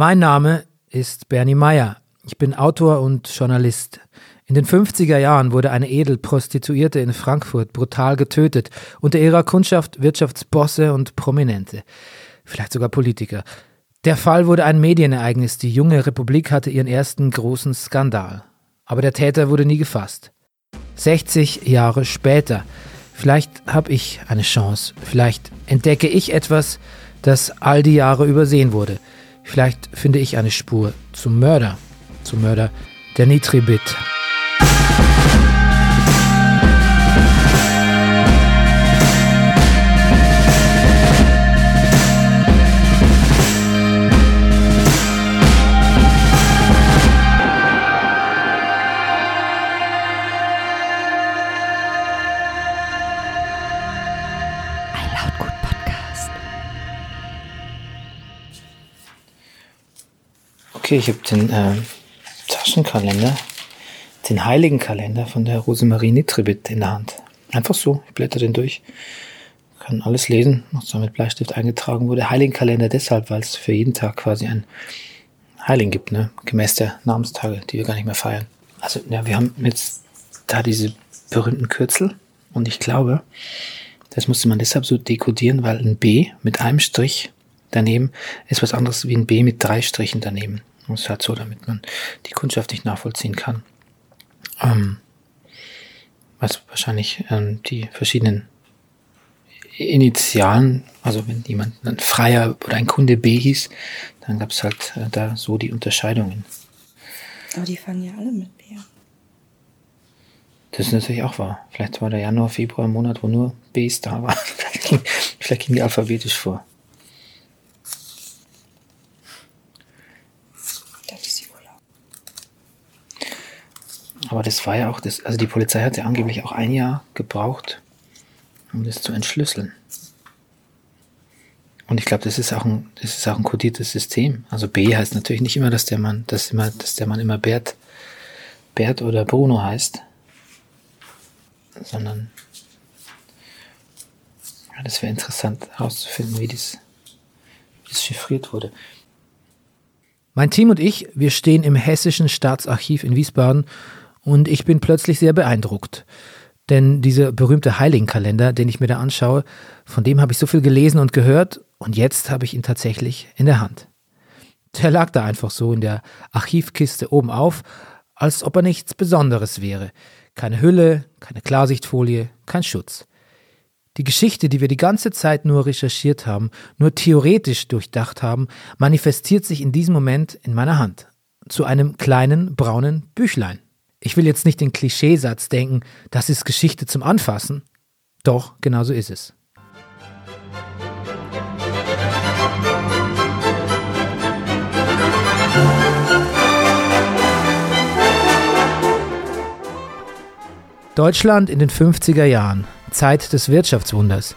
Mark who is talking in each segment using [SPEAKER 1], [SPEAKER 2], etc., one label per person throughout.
[SPEAKER 1] Mein Name ist Bernie Meyer. Ich bin Autor und Journalist. In den 50er Jahren wurde eine Edelprostituierte in Frankfurt brutal getötet, unter ihrer Kundschaft Wirtschaftsbosse und Prominente, vielleicht sogar Politiker. Der Fall wurde ein Medienereignis, die junge Republik hatte ihren ersten großen Skandal. Aber der Täter wurde nie gefasst. 60 Jahre später. Vielleicht habe ich eine Chance, vielleicht entdecke ich etwas, das all die Jahre übersehen wurde. Vielleicht finde ich eine Spur zum Mörder, zum Mörder der Nitribit. Okay, ich habe den äh, Taschenkalender, den heiligen Kalender von der Rosemarie Nitribit in der Hand. Einfach so, ich blätter den durch, kann alles lesen, was da mit Bleistift eingetragen wurde. Heiligen Kalender deshalb, weil es für jeden Tag quasi ein Heiligen gibt, ne? gemäß der Namenstage, die wir gar nicht mehr feiern. Also, ja, wir haben jetzt da diese berühmten Kürzel und ich glaube, das musste man deshalb so dekodieren, weil ein B mit einem Strich daneben ist was anderes wie ein B mit drei Strichen daneben. Das ist halt so, damit man die Kundschaft nicht nachvollziehen kann. Ähm, was wahrscheinlich ähm, die verschiedenen Initialen, also wenn jemand ein Freier oder ein Kunde B hieß, dann gab es halt äh, da so die Unterscheidungen.
[SPEAKER 2] Aber die fangen ja alle mit B an.
[SPEAKER 1] Das ist natürlich auch wahr. Vielleicht war der Januar, Februar ein Monat, wo nur Bs da waren. Vielleicht ging die alphabetisch vor. Aber das war ja auch das, also die Polizei hat ja angeblich auch ein Jahr gebraucht, um das zu entschlüsseln. Und ich glaube, das ist auch ein, das ist auch ein kodiertes System. Also B heißt natürlich nicht immer, dass der Mann, dass immer, dass der Mann immer Bert, Bert oder Bruno heißt, sondern ja, das wäre interessant herauszufinden, wie das, wie das chiffriert wurde. Mein Team und ich, wir stehen im Hessischen Staatsarchiv in Wiesbaden und ich bin plötzlich sehr beeindruckt. Denn dieser berühmte Heiligenkalender, den ich mir da anschaue, von dem habe ich so viel gelesen und gehört und jetzt habe ich ihn tatsächlich in der Hand. Der lag da einfach so in der Archivkiste oben auf, als ob er nichts Besonderes wäre. Keine Hülle, keine Klarsichtfolie, kein Schutz. Die Geschichte, die wir die ganze Zeit nur recherchiert haben, nur theoretisch durchdacht haben, manifestiert sich in diesem Moment in meiner Hand. Zu einem kleinen braunen Büchlein. Ich will jetzt nicht den Klischeesatz denken, das ist Geschichte zum Anfassen. Doch, genau so ist es. Deutschland in den 50er Jahren, Zeit des Wirtschaftswunders.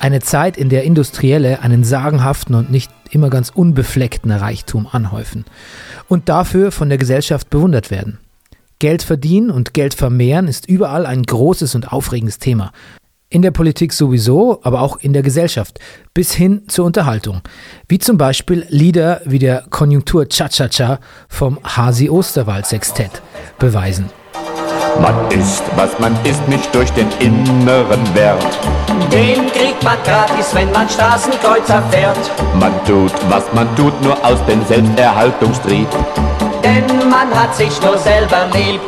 [SPEAKER 1] Eine Zeit, in der Industrielle einen sagenhaften und nicht immer ganz unbefleckten Reichtum anhäufen und dafür von der Gesellschaft bewundert werden. Geld verdienen und Geld vermehren ist überall ein großes und aufregendes Thema. In der Politik sowieso, aber auch in der Gesellschaft, bis hin zur Unterhaltung. Wie zum Beispiel Lieder wie der Konjunktur Cha-Cha-Cha vom Hasi Osterwald Sextett beweisen.
[SPEAKER 3] Man ist, was man ist, nicht durch den inneren Wert.
[SPEAKER 4] Den kriegt man gratis, wenn man Straßenkreuzer fährt.
[SPEAKER 3] Man tut, was man tut, nur aus dem Selbsterhaltungstrieb
[SPEAKER 4] denn man hat sich nur selber lieb.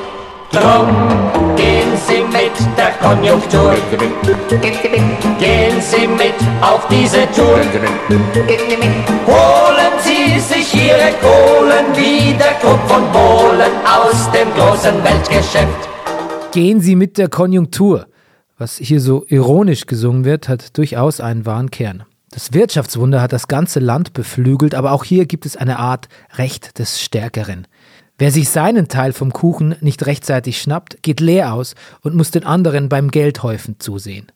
[SPEAKER 4] Drum gehen Sie mit der Konjunktur. Gehen Sie mit auf diese Tour. Holen Sie sich Ihre Kohlen wie der Krug von Bohlen aus dem großen Weltgeschäft.
[SPEAKER 1] Gehen Sie mit der Konjunktur. Was hier so ironisch gesungen wird, hat durchaus einen wahren Kern. Das Wirtschaftswunder hat das ganze Land beflügelt, aber auch hier gibt es eine Art Recht des Stärkeren. Wer sich seinen Teil vom Kuchen nicht rechtzeitig schnappt, geht leer aus und muss den anderen beim Geldhäufen zusehen.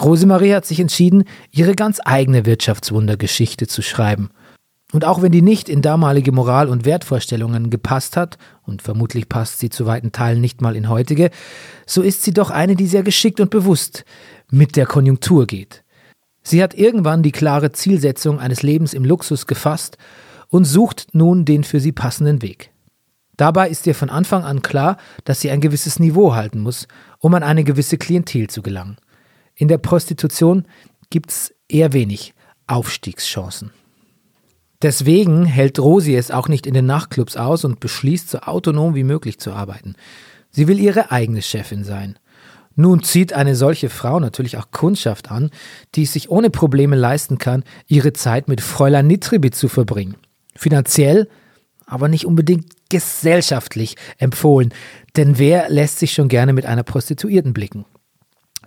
[SPEAKER 1] Rosemarie hat sich entschieden, ihre ganz eigene Wirtschaftswundergeschichte zu schreiben. Und auch wenn die nicht in damalige Moral- und Wertvorstellungen gepasst hat, und vermutlich passt sie zu weiten Teilen nicht mal in heutige, so ist sie doch eine, die sehr geschickt und bewusst mit der Konjunktur geht. Sie hat irgendwann die klare Zielsetzung eines Lebens im Luxus gefasst und sucht nun den für sie passenden Weg. Dabei ist ihr von Anfang an klar, dass sie ein gewisses Niveau halten muss, um an eine gewisse Klientel zu gelangen. In der Prostitution gibt es eher wenig Aufstiegschancen. Deswegen hält Rosi es auch nicht in den Nachtclubs aus und beschließt, so autonom wie möglich zu arbeiten. Sie will ihre eigene Chefin sein. Nun zieht eine solche Frau natürlich auch Kundschaft an, die es sich ohne Probleme leisten kann, ihre Zeit mit Fräulein Nitribi zu verbringen. Finanziell aber nicht unbedingt gesellschaftlich empfohlen, denn wer lässt sich schon gerne mit einer Prostituierten blicken?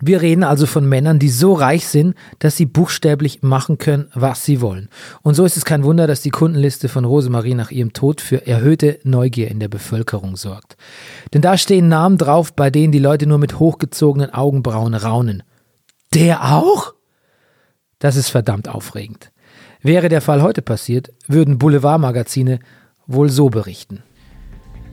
[SPEAKER 1] Wir reden also von Männern, die so reich sind, dass sie buchstäblich machen können, was sie wollen. Und so ist es kein Wunder, dass die Kundenliste von Rosemarie nach ihrem Tod für erhöhte Neugier in der Bevölkerung sorgt. Denn da stehen Namen drauf, bei denen die Leute nur mit hochgezogenen Augenbrauen raunen. Der auch? Das ist verdammt aufregend. Wäre der Fall heute passiert, würden Boulevardmagazine wohl so berichten.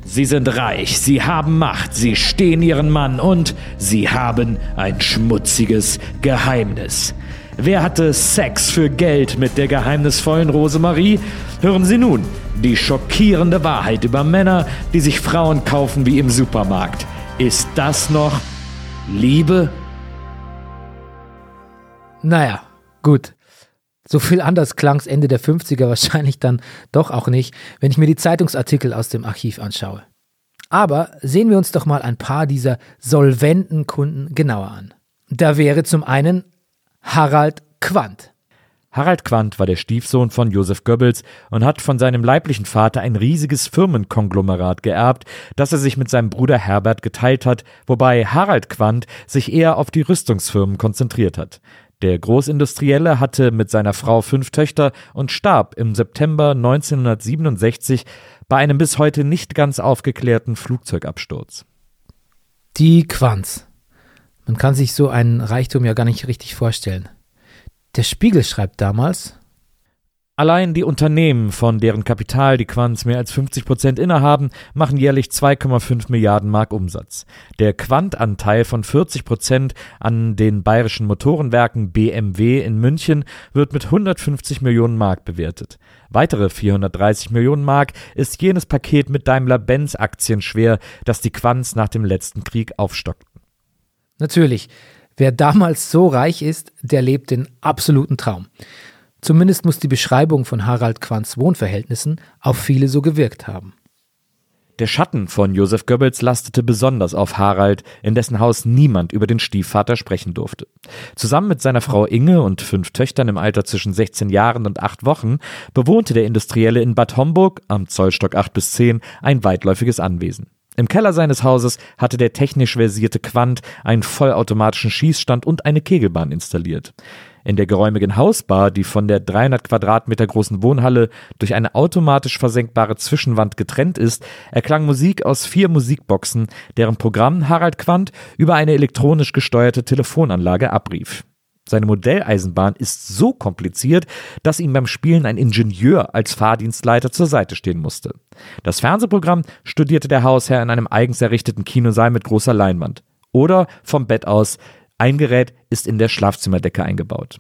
[SPEAKER 5] Sie sind reich, sie haben Macht, sie stehen ihren Mann und sie haben ein schmutziges Geheimnis. Wer hatte Sex für Geld mit der geheimnisvollen Rosemarie? Hören Sie nun die schockierende Wahrheit über Männer, die sich Frauen kaufen wie im Supermarkt. Ist das noch Liebe?
[SPEAKER 1] Naja, gut. So viel anders klang es Ende der 50er wahrscheinlich dann doch auch nicht, wenn ich mir die Zeitungsartikel aus dem Archiv anschaue. Aber sehen wir uns doch mal ein paar dieser solventen Kunden genauer an. Da wäre zum einen Harald Quandt.
[SPEAKER 5] Harald Quandt war der Stiefsohn von Josef Goebbels und hat von seinem leiblichen Vater ein riesiges Firmenkonglomerat geerbt, das er sich mit seinem Bruder Herbert geteilt hat, wobei Harald Quandt sich eher auf die Rüstungsfirmen konzentriert hat. Der Großindustrielle hatte mit seiner Frau fünf Töchter und starb im September 1967 bei einem bis heute nicht ganz aufgeklärten Flugzeugabsturz.
[SPEAKER 1] Die Quanz. Man kann sich so einen Reichtum ja gar nicht richtig vorstellen. Der Spiegel schreibt damals,
[SPEAKER 5] Allein die Unternehmen, von deren Kapital die Quants mehr als 50 Prozent innehaben, machen jährlich 2,5 Milliarden Mark Umsatz. Der Quant-Anteil von 40 Prozent an den bayerischen Motorenwerken BMW in München wird mit 150 Millionen Mark bewertet. Weitere 430 Millionen Mark ist jenes Paket mit Daimler-Benz-Aktien schwer, das die Quants nach dem letzten Krieg aufstockten.
[SPEAKER 1] Natürlich, wer damals so reich ist, der lebt den absoluten Traum. Zumindest muss die Beschreibung von Harald Quants Wohnverhältnissen auf viele so gewirkt haben.
[SPEAKER 5] Der Schatten von Josef Goebbels lastete besonders auf Harald, in dessen Haus niemand über den Stiefvater sprechen durfte. Zusammen mit seiner Frau Inge und fünf Töchtern im Alter zwischen 16 Jahren und 8 Wochen bewohnte der Industrielle in Bad Homburg am Zollstock 8 bis 10 ein weitläufiges Anwesen. Im Keller seines Hauses hatte der technisch versierte Quant einen vollautomatischen Schießstand und eine Kegelbahn installiert. In der geräumigen Hausbar, die von der 300 Quadratmeter großen Wohnhalle durch eine automatisch versenkbare Zwischenwand getrennt ist, erklang Musik aus vier Musikboxen, deren Programm Harald Quandt über eine elektronisch gesteuerte Telefonanlage abrief. Seine Modelleisenbahn ist so kompliziert, dass ihm beim Spielen ein Ingenieur als Fahrdienstleiter zur Seite stehen musste. Das Fernsehprogramm studierte der Hausherr in einem eigens errichteten Kinosaal mit großer Leinwand. Oder vom Bett aus ein Gerät ist in der Schlafzimmerdecke eingebaut.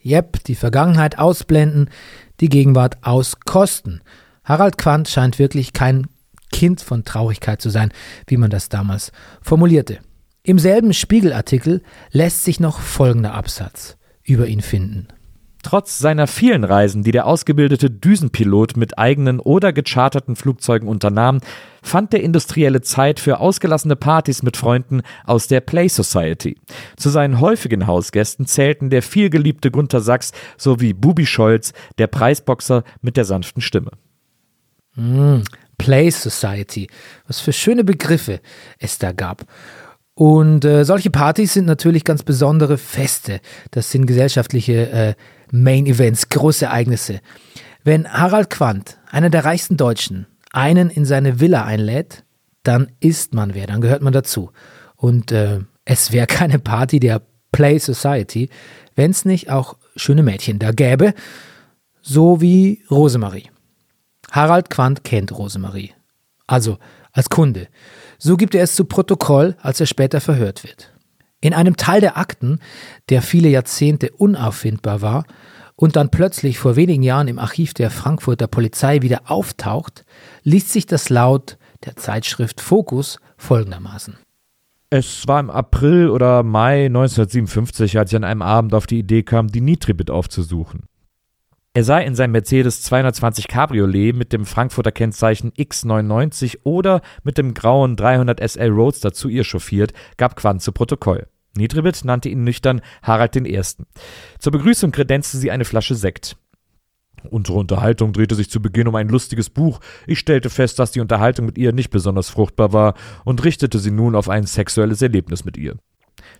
[SPEAKER 1] Jep, die Vergangenheit ausblenden, die Gegenwart auskosten. Harald Quandt scheint wirklich kein Kind von Traurigkeit zu sein, wie man das damals formulierte. Im selben Spiegelartikel lässt sich noch folgender Absatz über ihn finden.
[SPEAKER 5] Trotz seiner vielen Reisen, die der ausgebildete Düsenpilot mit eigenen oder gecharterten Flugzeugen unternahm, fand der Industrielle Zeit für ausgelassene Partys mit Freunden aus der Play Society. Zu seinen häufigen Hausgästen zählten der vielgeliebte Gunter Sachs sowie Bubi Scholz, der Preisboxer mit der sanften Stimme.
[SPEAKER 1] Mm, Play Society. Was für schöne Begriffe es da gab. Und äh, solche Partys sind natürlich ganz besondere Feste. Das sind gesellschaftliche äh, Main Events, große Ereignisse. Wenn Harald Quandt, einer der reichsten Deutschen, einen in seine Villa einlädt, dann ist man wer, dann gehört man dazu. Und äh, es wäre keine Party der Play Society, wenn es nicht auch schöne Mädchen da gäbe, so wie Rosemarie. Harald Quandt kennt Rosemarie. Also als Kunde. So gibt er es zu Protokoll, als er später verhört wird. In einem Teil der Akten, der viele Jahrzehnte unauffindbar war und dann plötzlich vor wenigen Jahren im Archiv der Frankfurter Polizei wieder auftaucht, liest sich das laut der Zeitschrift Focus folgendermaßen.
[SPEAKER 5] Es war im April oder Mai 1957, als ich an einem Abend auf die Idee kam, die Nitribit aufzusuchen. Er sei in seinem Mercedes 220 Cabriolet mit dem Frankfurter Kennzeichen X99 oder mit dem grauen 300 SL Roadster zu ihr chauffiert, gab Quandt zu Protokoll. Nitribit nannte ihn nüchtern Harald I. Zur Begrüßung kredenzte sie eine Flasche Sekt. Unsere Unterhaltung drehte sich zu Beginn um ein lustiges Buch. Ich stellte fest, dass die Unterhaltung mit ihr nicht besonders fruchtbar war und richtete sie nun auf ein sexuelles Erlebnis mit ihr.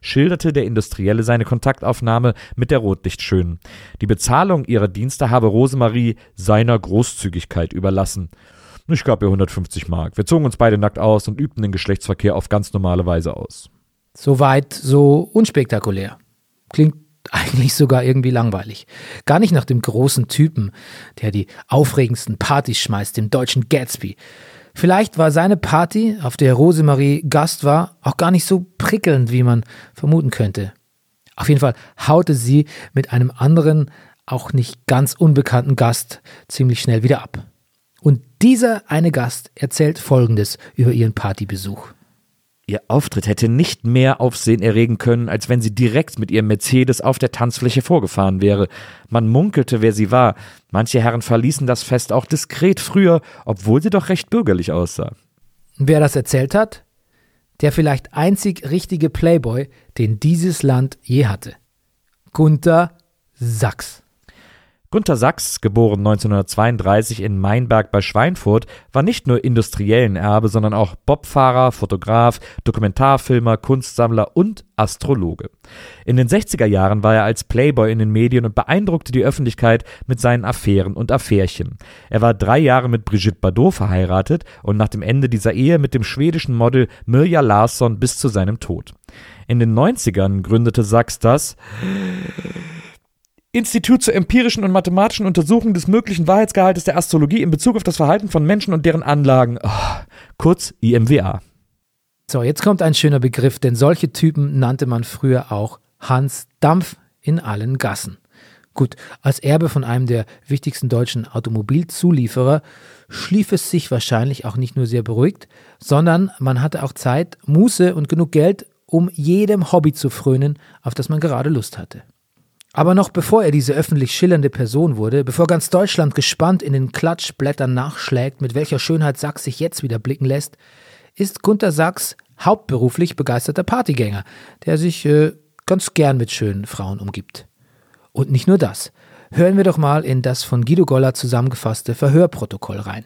[SPEAKER 5] Schilderte der Industrielle seine Kontaktaufnahme mit der Rotlichtschönen. Die Bezahlung ihrer Dienste habe Rosemarie seiner Großzügigkeit überlassen. Ich gab ihr 150 Mark. Wir zogen uns beide nackt aus und übten den Geschlechtsverkehr auf ganz normale Weise aus.
[SPEAKER 1] Soweit so unspektakulär. Klingt eigentlich sogar irgendwie langweilig. Gar nicht nach dem großen Typen, der die aufregendsten Partys schmeißt, dem deutschen Gatsby. Vielleicht war seine Party, auf der Rosemarie Gast war, auch gar nicht so prickelnd, wie man vermuten könnte. Auf jeden Fall haute sie mit einem anderen, auch nicht ganz unbekannten Gast ziemlich schnell wieder ab. Und dieser eine Gast erzählt Folgendes über ihren Partybesuch.
[SPEAKER 5] Ihr Auftritt hätte nicht mehr Aufsehen erregen können, als wenn sie direkt mit ihrem Mercedes auf der Tanzfläche vorgefahren wäre. Man munkelte, wer sie war. Manche Herren verließen das Fest auch diskret früher, obwohl sie doch recht bürgerlich aussah.
[SPEAKER 1] Wer das erzählt hat? Der vielleicht einzig richtige Playboy, den dieses Land je hatte. Gunther Sachs.
[SPEAKER 5] Gunther Sachs, geboren 1932 in Meinberg bei Schweinfurt, war nicht nur industriellen Erbe, sondern auch Bobfahrer, Fotograf, Dokumentarfilmer, Kunstsammler und Astrologe. In den 60er Jahren war er als Playboy in den Medien und beeindruckte die Öffentlichkeit mit seinen Affären und Affärchen. Er war drei Jahre mit Brigitte Bardot verheiratet und nach dem Ende dieser Ehe mit dem schwedischen Model Mirja Larsson bis zu seinem Tod. In den 90ern gründete Sachs das Institut zur empirischen und mathematischen Untersuchung des möglichen Wahrheitsgehaltes der Astrologie in Bezug auf das Verhalten von Menschen und deren Anlagen. Oh, kurz IMWA.
[SPEAKER 1] So, jetzt kommt ein schöner Begriff, denn solche Typen nannte man früher auch Hans Dampf in allen Gassen. Gut, als Erbe von einem der wichtigsten deutschen Automobilzulieferer schlief es sich wahrscheinlich auch nicht nur sehr beruhigt, sondern man hatte auch Zeit, Muße und genug Geld, um jedem Hobby zu frönen, auf das man gerade Lust hatte. Aber noch bevor er diese öffentlich schillernde Person wurde, bevor ganz Deutschland gespannt in den Klatschblättern nachschlägt, mit welcher Schönheit Sachs sich jetzt wieder blicken lässt, ist Gunther Sachs hauptberuflich begeisterter Partygänger, der sich äh, ganz gern mit schönen Frauen umgibt. Und nicht nur das. Hören wir doch mal in das von Guido Goller zusammengefasste Verhörprotokoll rein.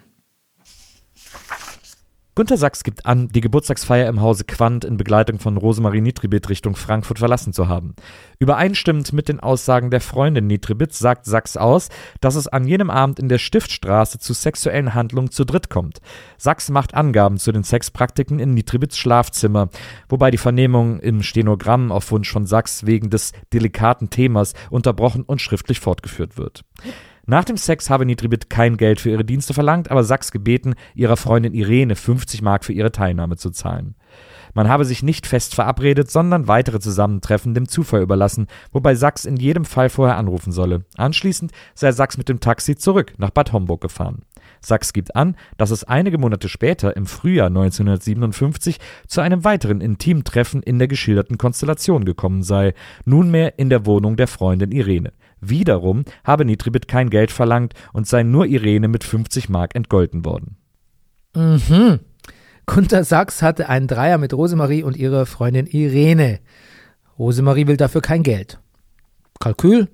[SPEAKER 5] Günter Sachs gibt an, die Geburtstagsfeier im Hause Quandt in Begleitung von Rosemarie Nitribit Richtung Frankfurt verlassen zu haben. Übereinstimmend mit den Aussagen der Freundin Nitribit sagt Sachs aus, dass es an jenem Abend in der Stiftstraße zu sexuellen Handlungen zu dritt kommt. Sachs macht Angaben zu den Sexpraktiken in Nitribits Schlafzimmer, wobei die Vernehmung im Stenogramm auf Wunsch von Sachs wegen des delikaten Themas unterbrochen und schriftlich fortgeführt wird. Nach dem Sex habe Nitribit kein Geld für ihre Dienste verlangt, aber Sachs gebeten, ihrer Freundin Irene 50 Mark für ihre Teilnahme zu zahlen. Man habe sich nicht fest verabredet, sondern weitere Zusammentreffen dem Zufall überlassen, wobei Sachs in jedem Fall vorher anrufen solle. Anschließend sei Sachs mit dem Taxi zurück nach Bad Homburg gefahren. Sachs gibt an, dass es einige Monate später, im Frühjahr 1957, zu einem weiteren Intimtreffen in der geschilderten Konstellation gekommen sei, nunmehr in der Wohnung der Freundin Irene. Wiederum habe Nitribit kein Geld verlangt und sei nur Irene mit 50 Mark entgolten worden.
[SPEAKER 1] Mhm. Gunther Sachs hatte einen Dreier mit Rosemarie und ihrer Freundin Irene. Rosemarie will dafür kein Geld. Kalkül?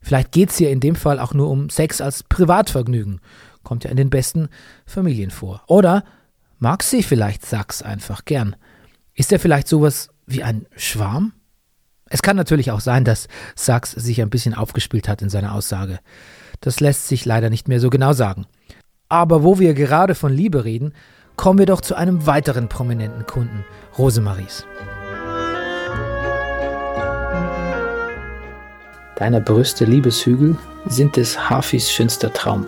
[SPEAKER 1] Vielleicht geht es hier in dem Fall auch nur um Sex als Privatvergnügen. Kommt ja in den besten Familien vor. Oder mag sie vielleicht Sachs einfach gern? Ist er vielleicht sowas wie ein Schwarm? Es kann natürlich auch sein, dass Sachs sich ein bisschen aufgespielt hat in seiner Aussage. Das lässt sich leider nicht mehr so genau sagen. Aber wo wir gerade von Liebe reden, kommen wir doch zu einem weiteren prominenten Kunden, Rosemaries. Deiner Brüste Liebeshügel sind des Hafis schönster Traum.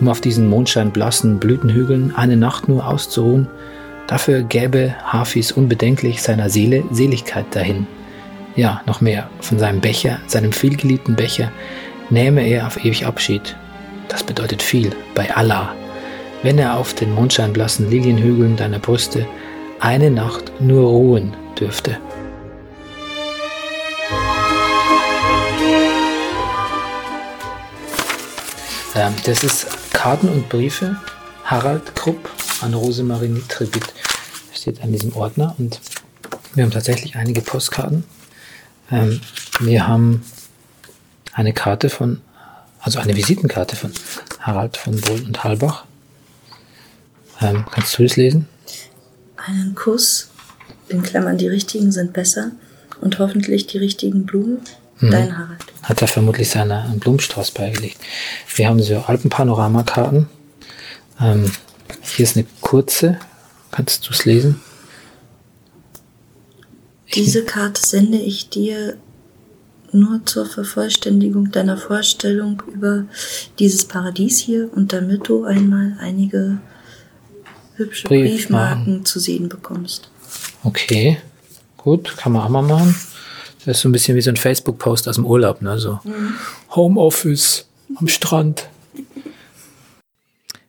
[SPEAKER 1] Um auf diesen mondscheinblassen Blütenhügeln eine Nacht nur auszuruhen, dafür gäbe Hafis unbedenklich seiner Seele Seligkeit dahin ja, noch mehr von seinem Becher, seinem vielgeliebten Becher, nehme er auf ewig Abschied. Das bedeutet viel bei Allah, wenn er auf den mondscheinblassen Lilienhügeln deiner Brüste eine Nacht nur ruhen dürfte. Ähm, das ist Karten und Briefe Harald Krupp an Rosemarie Nitribit. Steht an diesem Ordner und wir haben tatsächlich einige Postkarten. Ähm, wir haben eine Karte von, also eine Visitenkarte von Harald von Bohl und Halbach. Ähm, kannst du das lesen?
[SPEAKER 2] Einen Kuss, in Klammern die richtigen sind besser und hoffentlich die richtigen Blumen. Dein Harald.
[SPEAKER 1] Hat er vermutlich seiner einen Blumenstrauß beigelegt. Wir haben so Alpenpanoramakarten. Ähm, hier ist eine kurze. Kannst du es lesen?
[SPEAKER 2] Diese Karte sende ich dir nur zur Vervollständigung deiner Vorstellung über dieses Paradies hier und damit du einmal einige hübsche
[SPEAKER 1] Briefmarken.
[SPEAKER 2] Briefmarken zu sehen bekommst.
[SPEAKER 1] Okay, gut, kann man auch mal machen. Das ist so ein bisschen wie so ein Facebook-Post aus dem Urlaub, ne? So Homeoffice am Strand.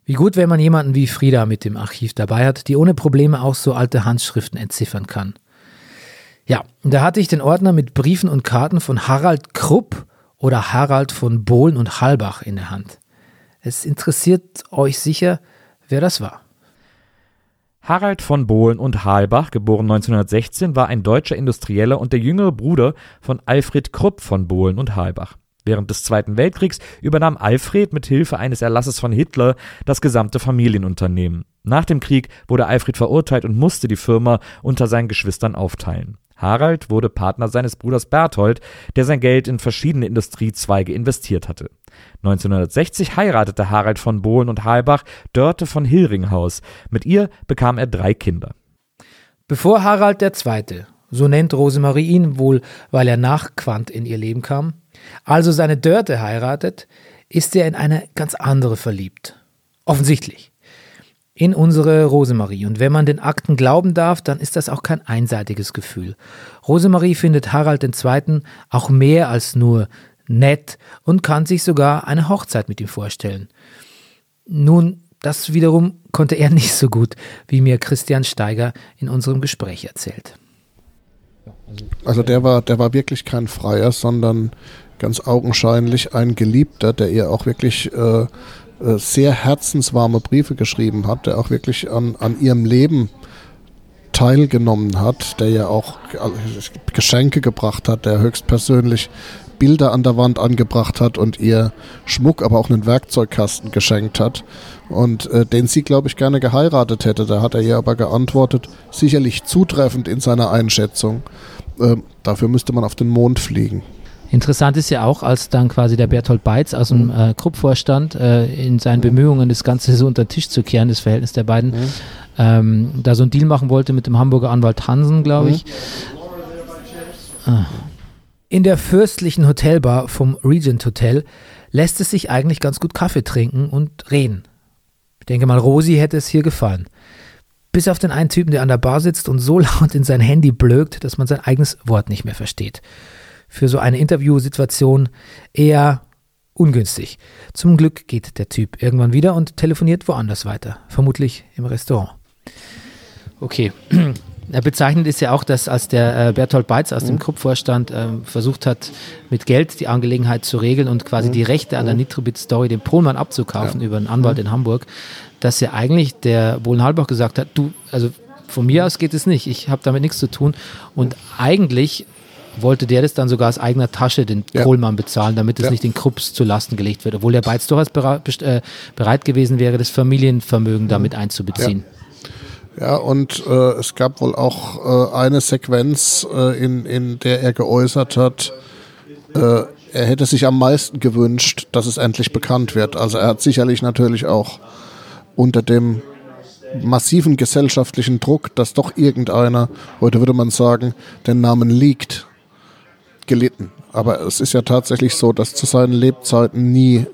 [SPEAKER 1] Wie gut, wenn man jemanden wie Frieda mit dem Archiv dabei hat, die ohne Probleme auch so alte Handschriften entziffern kann. Ja, da hatte ich den Ordner mit Briefen und Karten von Harald Krupp oder Harald von Bohlen und Halbach in der Hand. Es interessiert euch sicher, wer das war.
[SPEAKER 5] Harald von Bohlen und Halbach, geboren 1916, war ein deutscher Industrieller und der jüngere Bruder von Alfred Krupp von Bohlen und Halbach. Während des Zweiten Weltkriegs übernahm Alfred mit Hilfe eines Erlasses von Hitler das gesamte Familienunternehmen. Nach dem Krieg wurde Alfred verurteilt und musste die Firma unter seinen Geschwistern aufteilen. Harald wurde Partner seines Bruders Berthold, der sein Geld in verschiedene Industriezweige investiert hatte. 1960 heiratete Harald von Bohlen und Halbach Dörte von Hilringhaus. Mit ihr bekam er drei Kinder.
[SPEAKER 1] Bevor Harald II., so nennt Rosemarie ihn wohl, weil er nach Quandt in ihr Leben kam, also seine Dörte heiratet, ist er in eine ganz andere verliebt. Offensichtlich. In unsere Rosemarie. Und wenn man den Akten glauben darf, dann ist das auch kein einseitiges Gefühl. Rosemarie findet Harald II. auch mehr als nur nett und kann sich sogar eine Hochzeit mit ihm vorstellen. Nun, das wiederum konnte er nicht so gut, wie mir Christian Steiger in unserem Gespräch erzählt.
[SPEAKER 6] Also der war, der war wirklich kein Freier, sondern ganz augenscheinlich ein Geliebter, der ihr auch wirklich äh, äh, sehr herzenswarme Briefe geschrieben hat, der auch wirklich an, an ihrem Leben teilgenommen hat, der ja auch äh, Geschenke gebracht hat, der höchstpersönlich Bilder an der Wand angebracht hat und ihr Schmuck, aber auch einen Werkzeugkasten geschenkt hat und äh, den sie, glaube ich, gerne geheiratet hätte. Da hat er ihr aber geantwortet, sicherlich zutreffend in seiner Einschätzung. Äh, dafür müsste man auf den Mond fliegen.
[SPEAKER 1] Interessant ist ja auch, als dann quasi der Berthold Beitz aus dem äh, Krupp-Vorstand äh, in seinen Bemühungen, das Ganze so unter den Tisch zu kehren, das Verhältnis der beiden, ähm, da so einen Deal machen wollte mit dem Hamburger Anwalt Hansen, glaube ich. Ah. In der fürstlichen Hotelbar vom Regent Hotel lässt es sich eigentlich ganz gut Kaffee trinken und reden. Ich denke mal, Rosi hätte es hier gefallen. Bis auf den einen Typen, der an der Bar sitzt und so laut in sein Handy blökt, dass man sein eigenes Wort nicht mehr versteht. Für so eine Interviewsituation eher ungünstig. Zum Glück geht der Typ irgendwann wieder und telefoniert woanders weiter, vermutlich im Restaurant. Okay. Ja, bezeichnend ist ja auch, dass als der äh, Berthold Beitz aus dem Krupp-Vorstand ähm, versucht hat, mit Geld die Angelegenheit zu regeln und quasi die Rechte an der Nitrobit-Story dem Pohlmann abzukaufen über einen Anwalt in Hamburg, dass ja eigentlich der Bohlen-Halbach gesagt hat, du, also von mir aus geht es nicht, ich habe damit nichts zu tun und eigentlich wollte der das dann sogar aus eigener Tasche den
[SPEAKER 6] Ja.
[SPEAKER 1] Kohlmann bezahlen, damit es
[SPEAKER 6] Ja.
[SPEAKER 1] nicht den Krupps zu Lasten gelegt wird, obwohl der Beitz durchaus äh, bereit gewesen wäre, das Familienvermögen damit einzubeziehen.
[SPEAKER 6] Ja, und äh, es gab wohl auch äh, eine Sequenz, äh, in, in der er geäußert hat, äh, er hätte sich am meisten gewünscht, dass es endlich bekannt wird. Also er hat sicherlich natürlich auch unter dem massiven gesellschaftlichen Druck, dass doch irgendeiner, heute würde man sagen, den Namen liegt, gelitten. Aber es ist ja tatsächlich so, dass zu seinen Lebzeiten nie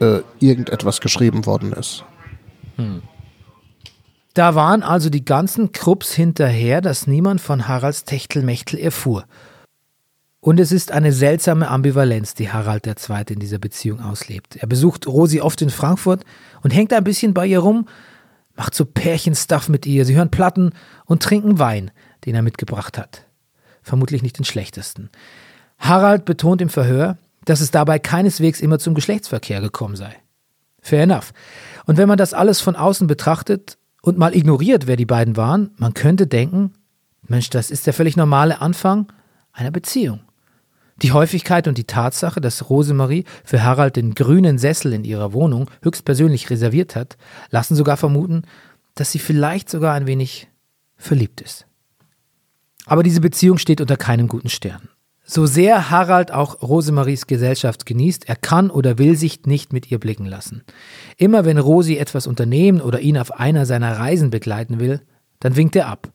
[SPEAKER 6] äh, irgendetwas geschrieben worden ist.
[SPEAKER 1] Da waren also die ganzen Krupps hinterher, dass niemand von Haralds Techtelmechtel erfuhr. Und es ist eine seltsame Ambivalenz, die Harald II. in dieser Beziehung auslebt. Er besucht Rosi oft in Frankfurt und hängt ein bisschen bei ihr rum, macht so Pärchenstuff mit ihr. Sie hören Platten und trinken Wein, den er mitgebracht hat. Vermutlich nicht den schlechtesten. Harald betont im Verhör, dass es dabei keineswegs immer zum Geschlechtsverkehr gekommen sei. Fair enough. Und wenn man das alles von außen betrachtet und mal ignoriert, wer die beiden waren, man könnte denken, Mensch, das ist der völlig normale Anfang einer Beziehung. Die Häufigkeit und die Tatsache, dass Rosemarie für Harald den grünen Sessel in ihrer Wohnung höchstpersönlich reserviert hat, lassen sogar vermuten, dass sie vielleicht sogar ein wenig verliebt ist. Aber diese Beziehung steht unter keinem guten Stern. So sehr Harald auch Rosemaries Gesellschaft genießt, er kann oder will sich nicht mit ihr blicken lassen. Immer wenn Rosi etwas unternehmen oder ihn auf einer seiner Reisen begleiten will, dann winkt er ab.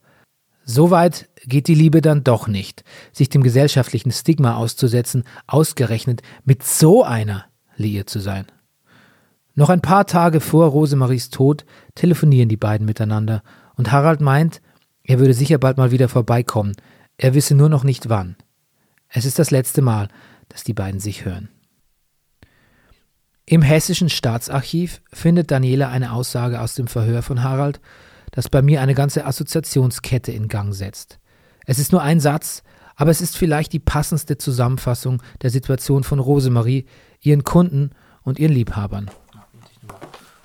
[SPEAKER 1] So weit geht die Liebe dann doch nicht, sich dem gesellschaftlichen Stigma auszusetzen, ausgerechnet mit so einer liiert zu sein. Noch ein paar Tage vor Rosemaries Tod telefonieren die beiden miteinander und Harald meint, er würde sicher bald mal wieder vorbeikommen, er wisse nur noch nicht wann. Es ist das letzte Mal, dass die beiden sich hören. Im Hessischen Staatsarchiv findet Daniela eine Aussage aus dem Verhör von Harald, das bei mir eine ganze Assoziationskette in Gang setzt. Es ist nur ein Satz, aber es ist vielleicht die passendste Zusammenfassung der Situation von Rosemarie, ihren Kunden und ihren Liebhabern.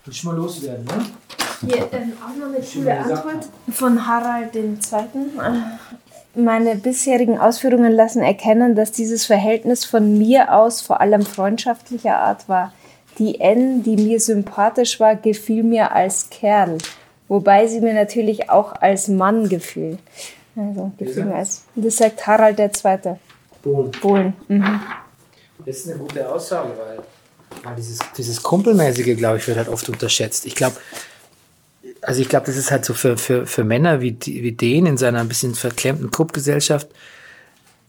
[SPEAKER 7] Will ich mal loswerden, ne? Hier, ähm, auch noch eine coole Antwort von Harald II. Meine bisherigen Ausführungen lassen erkennen, dass dieses Verhältnis von mir aus vor allem freundschaftlicher Art war. Die N, die mir sympathisch war, gefiel mir als Kerl, wobei sie mir natürlich auch als Mann gefiel. Also gefiel mir als. Das sagt Harald II.
[SPEAKER 1] Bohlen.
[SPEAKER 7] Bohlen. Mhm.
[SPEAKER 1] Das ist eine gute Aussage, weil, weil dieses, dieses Kumpelmäßige, glaube ich, wird halt oft unterschätzt. Ich glaube, also ich glaube, das ist halt so für, für, für Männer wie, wie den in seiner ein bisschen verklemmten Kuppgesellschaft.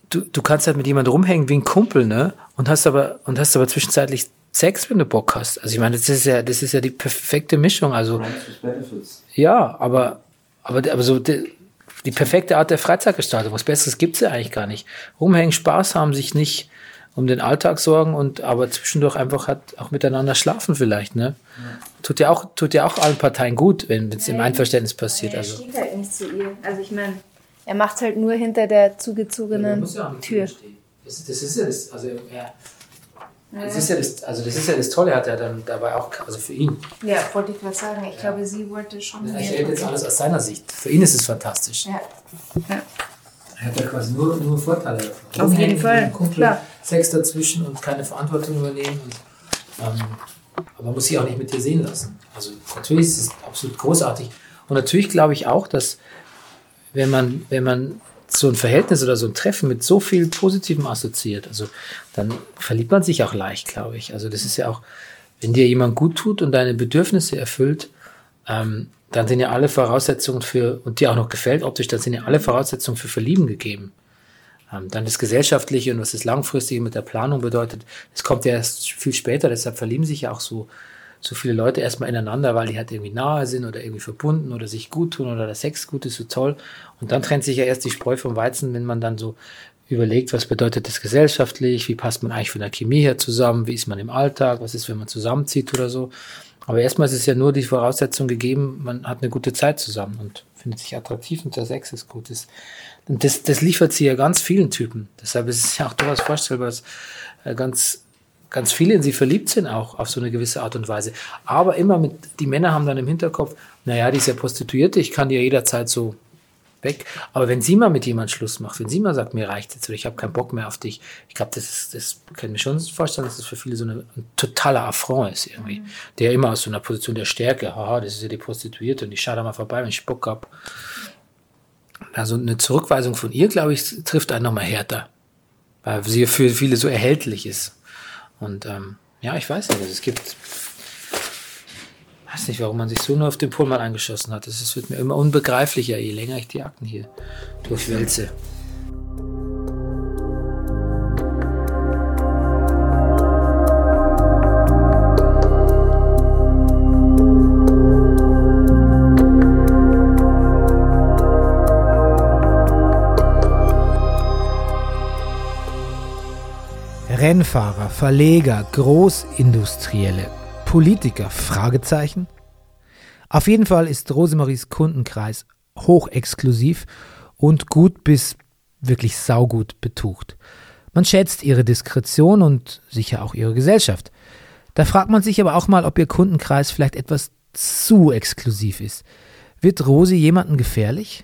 [SPEAKER 1] Du, du kannst halt mit jemandem rumhängen wie ein Kumpel, ne? Und hast aber, und hast aber zwischenzeitlich Sex, wenn du Bock hast. Also ich meine, das ist ja, das ist ja die perfekte Mischung. Also ja, aber, aber, aber so die, die perfekte Art der Freizeitgestaltung. Was Besseres gibt's ja eigentlich gar nicht. Rumhängen, Spaß haben, sich nicht um den Alltag sorgen und aber zwischendurch einfach hat auch miteinander schlafen vielleicht, ne? Ja. Tut ja auch, tut ja auch allen Parteien gut, wenn es im Einverständnis passiert.
[SPEAKER 7] Er
[SPEAKER 1] also.
[SPEAKER 7] steht halt nicht zu ihr. Also ich meine, er macht halt nur hinter der zugezogenen ja, Tür.
[SPEAKER 1] Das, das, ist ja das, also er, das ist ja das, also das ist ja das Tolle, er hat er dann dabei auch, also für ihn.
[SPEAKER 7] Ja, wollte ich gerade sagen. Ich ja. glaube, sie wollte schon.
[SPEAKER 1] Ja, ich rede jetzt alles aus seiner Sicht. Für ihn ist es fantastisch.
[SPEAKER 7] Ja. ja.
[SPEAKER 1] Er hat ja quasi nur, nur Vorteile davon.
[SPEAKER 7] Auf jeden Fall,
[SPEAKER 1] klar. Sex dazwischen und keine Verantwortung übernehmen. Und, ähm, aber man muss sie auch nicht mit dir sehen lassen. Also natürlich ist es absolut großartig. Und natürlich glaube ich auch, dass wenn man, wenn man so ein Verhältnis oder so ein Treffen mit so viel Positivem assoziiert, also dann verliebt man sich auch leicht, glaube ich. Also das ist ja auch, wenn dir jemand gut tut und deine Bedürfnisse erfüllt, ähm, dann sind ja alle Voraussetzungen für, und dir auch noch gefällt optisch, dann sind ja alle Voraussetzungen für Verlieben gegeben. Ähm, dann das Gesellschaftliche und was das Langfristige mit der Planung bedeutet, das kommt ja erst viel später, deshalb verlieben sich ja auch so, so viele Leute erstmal ineinander, weil die halt irgendwie nahe sind oder irgendwie verbunden oder sich gut tun oder der Sex gut ist so toll. Und dann trennt sich ja erst die Spreu vom Weizen, wenn man dann so überlegt, was bedeutet das gesellschaftlich, wie passt man eigentlich von der Chemie her zusammen, wie ist man im Alltag, was ist, wenn man zusammenzieht oder so. Aber erstmal ist es ja nur die Voraussetzung gegeben, man hat eine gute Zeit zusammen und findet sich attraktiv und der Sex ist gut. Das, und das, das liefert sie ja ganz vielen Typen. Deshalb ist es ja auch durchaus vorstellbar, dass äh, ganz, ganz viele in sie verliebt sind, auch auf so eine gewisse Art und Weise. Aber immer mit, die Männer haben dann im Hinterkopf, naja, die ist ja Prostituierte, ich kann die ja jederzeit so weg. Aber wenn sie mal mit jemand Schluss macht, wenn sie mal sagt, mir reicht jetzt oder ich habe keinen Bock mehr auf dich, ich glaube, das ist, das kann ich mir schon vorstellen, dass das für viele so eine, ein totaler Affront ist irgendwie. Mhm. Der immer aus so einer Position der Stärke, haha, das ist ja die Prostituierte und ich schaue da mal vorbei, wenn ich Bock habe. Also eine Zurückweisung von ihr, glaube ich, trifft einen nochmal härter. Weil sie für viele so erhältlich ist. Und ähm, ja, ich weiß nicht, also es gibt weiß nicht, warum man sich so nur auf den Pullman angeschossen hat. Das wird mir immer unbegreiflicher, je länger ich die Akten hier durchwälze. Rennfahrer, Verleger, Großindustrielle, Politiker? Fragezeichen. Auf jeden Fall ist Rosemaries Kundenkreis hochexklusiv und gut bis wirklich saugut betucht. Man schätzt ihre Diskretion und sicher auch ihre Gesellschaft. Da fragt man sich aber auch mal, ob ihr Kundenkreis vielleicht etwas zu exklusiv ist. Wird Rosi jemanden gefährlich?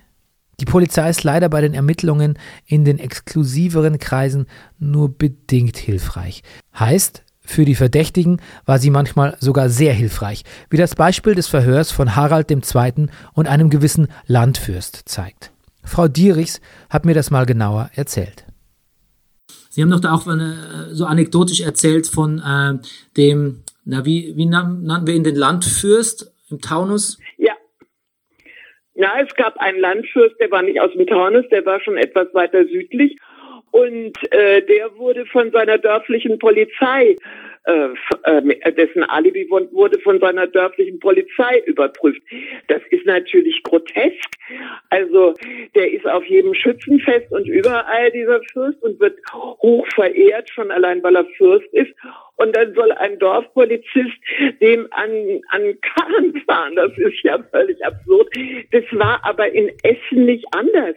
[SPEAKER 1] Die Polizei ist leider bei den Ermittlungen in den exklusiveren Kreisen nur bedingt hilfreich. Heißt, für die Verdächtigen war sie manchmal sogar sehr hilfreich, wie das Beispiel des Verhörs von Harald II. und einem gewissen Landfürst zeigt. Frau Dierichs hat mir das mal genauer erzählt.
[SPEAKER 8] Sie haben doch da auch eine, so anekdotisch erzählt von äh, dem, na wie, wie nannten wir ihn, den Landfürst im Taunus?
[SPEAKER 9] Ja. Ja, es gab einen Landfürst, der war nicht aus dem Taunus, der war schon etwas weiter südlich und äh, der wurde von seiner dörflichen Polizei, äh, äh, dessen Alibi wurde von seiner dörflichen Polizei überprüft. Das ist natürlich grotesk. Also der ist auf jedem Schützenfest und überall dieser Fürst und wird hoch verehrt, schon allein weil er Fürst ist. Und dann soll ein Dorfpolizist dem an, an Karren fahren. Das ist ja völlig absurd. Das war aber in Essen nicht anders.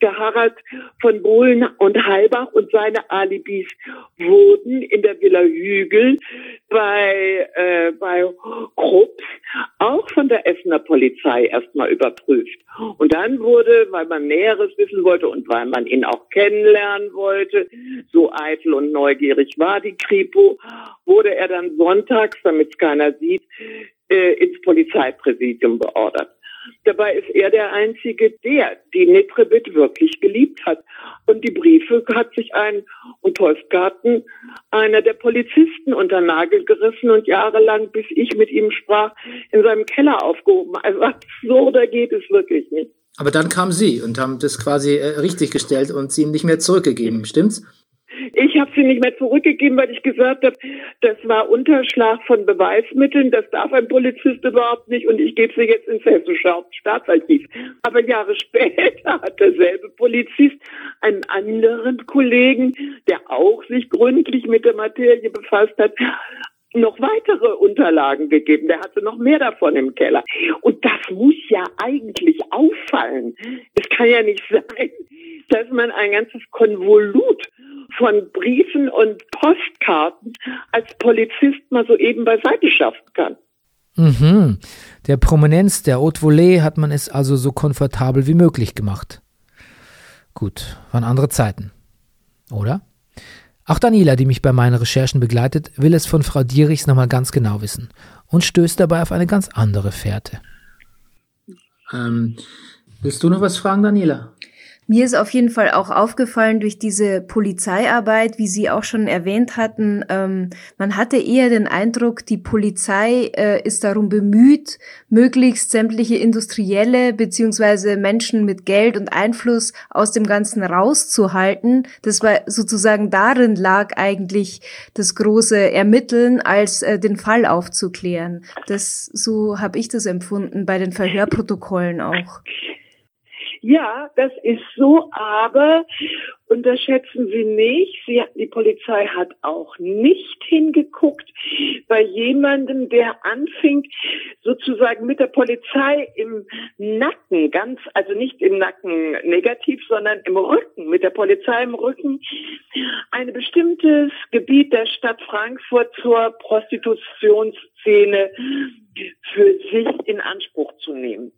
[SPEAKER 9] Der Harald von Bohlen und Halbach und seine Alibis wurden in der Villa Hügel bei, äh, bei Krupps auch von der Essener Polizei erstmal überprüft. Und dann wurde, weil man Näheres wissen wollte und weil man ihn auch kennenlernen wollte, so eitel und neugierig war die Kripo, wurde er dann sonntags, damit es keiner sieht, äh, ins Polizeipräsidium beordert. Dabei ist er der Einzige, der die Netrebit wirklich geliebt hat. Und die Briefe hat sich ein und Postkarten einer der Polizisten unter Nagel gerissen und jahrelang, bis ich mit ihm sprach, in seinem Keller aufgehoben. Also absurder geht es wirklich nicht.
[SPEAKER 8] Aber dann kam Sie und haben das quasi äh, richtig gestellt und sie ihm nicht mehr zurückgegeben, stimmt's?
[SPEAKER 9] Ich habe sie nicht mehr zurückgegeben, weil ich gesagt habe, das war Unterschlag von Beweismitteln, das darf ein Polizist überhaupt nicht und ich gebe sie jetzt ins Hessische Hauptstaatsarchiv. Aber Jahre später hat derselbe Polizist einen anderen Kollegen, der auch sich gründlich mit der Materie befasst hat, noch weitere Unterlagen gegeben. Der hatte noch mehr davon im Keller. Und das muss ja eigentlich auffallen. Es kann ja nicht sein, dass man ein ganzes Konvolut von Briefen und Postkarten als Polizist mal so eben beiseite schaffen kann.
[SPEAKER 1] Mhm. Der Prominenz der Haute Volée hat man es also so komfortabel wie möglich gemacht. Gut, waren andere Zeiten. Oder? Auch Daniela, die mich bei meinen Recherchen begleitet, will es von Frau Dierichs nochmal ganz genau wissen und stößt dabei auf eine ganz andere Fährte.
[SPEAKER 8] Ähm, willst du noch was fragen, Daniela?
[SPEAKER 7] Mir ist auf jeden Fall auch aufgefallen durch diese Polizeiarbeit, wie Sie auch schon erwähnt hatten, ähm, man hatte eher den Eindruck, die Polizei äh, ist darum bemüht, möglichst sämtliche Industrielle beziehungsweise Menschen mit Geld und Einfluss aus dem Ganzen rauszuhalten. Das war sozusagen darin lag eigentlich das große Ermitteln, als äh, den Fall aufzuklären. Das so habe ich das empfunden bei den Verhörprotokollen auch.
[SPEAKER 9] Ja, das ist so, aber unterschätzen Sie nicht, Sie, die Polizei hat auch nicht hingeguckt bei jemandem, der anfing, sozusagen mit der Polizei im Nacken, ganz, also nicht im Nacken negativ, sondern im Rücken, mit der Polizei im Rücken, ein bestimmtes Gebiet der Stadt Frankfurt zur Prostitutionsszene für sich in Anspruch zu nehmen.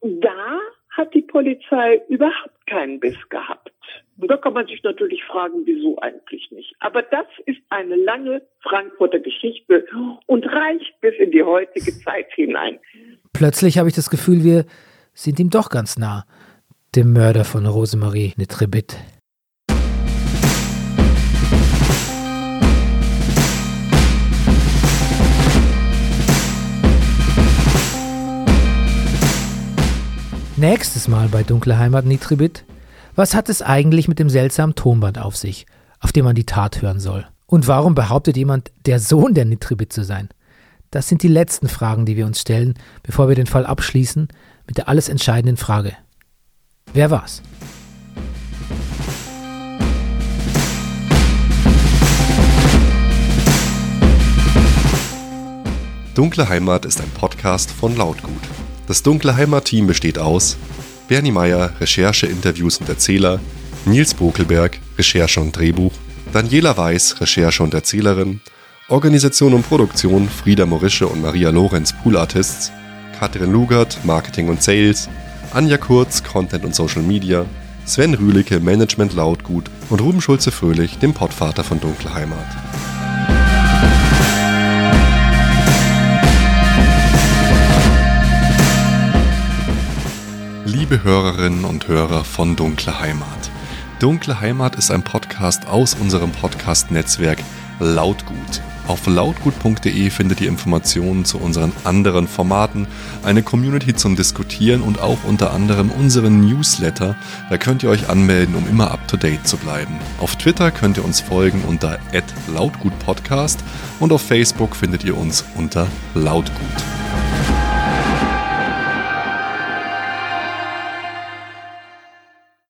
[SPEAKER 9] Da hat die Polizei überhaupt keinen Biss gehabt. Und da kann man sich natürlich fragen, wieso eigentlich nicht. Aber das ist eine lange Frankfurter Geschichte und reicht bis in die heutige Zeit hinein.
[SPEAKER 1] Plötzlich habe ich das Gefühl, wir sind ihm doch ganz nah, dem Mörder von Rosemarie Netrebit. Nächstes Mal bei Dunkle Heimat Nitribit. Was hat es eigentlich mit dem seltsamen Tonband auf sich, auf dem man die Tat hören soll? Und warum behauptet jemand, der Sohn der Nitribit zu sein? Das sind die letzten Fragen, die wir uns stellen, bevor wir den Fall abschließen mit der alles entscheidenden Frage. Wer war's?
[SPEAKER 10] Dunkle Heimat ist ein Podcast von Lautgut. Das Dunkle Heimat-Team besteht aus Bernie Meyer, Recherche, Interviews und Erzähler, Nils Bokelberg, Recherche und Drehbuch, Daniela Weiß, Recherche und Erzählerin, Organisation und Produktion Frieda Morische und Maria Lorenz, Pool Artists, Katrin Lugert, Marketing und Sales, Anja Kurz, Content und Social Media, Sven Rühlicke, Management Lautgut und Ruben Schulze-Fröhlich, dem Pottvater von Dunkle Heimat. Liebe Hörerinnen und Hörer von Dunkle Heimat. Dunkle Heimat ist ein Podcast aus unserem Podcast-Netzwerk Lautgut. Auf lautgut.de findet ihr Informationen zu unseren anderen Formaten, eine Community zum Diskutieren und auch unter anderem unseren Newsletter. Da könnt ihr euch anmelden, um immer up to date zu bleiben. Auf Twitter könnt ihr uns folgen unter lautgutpodcast und auf Facebook findet ihr uns unter lautgut.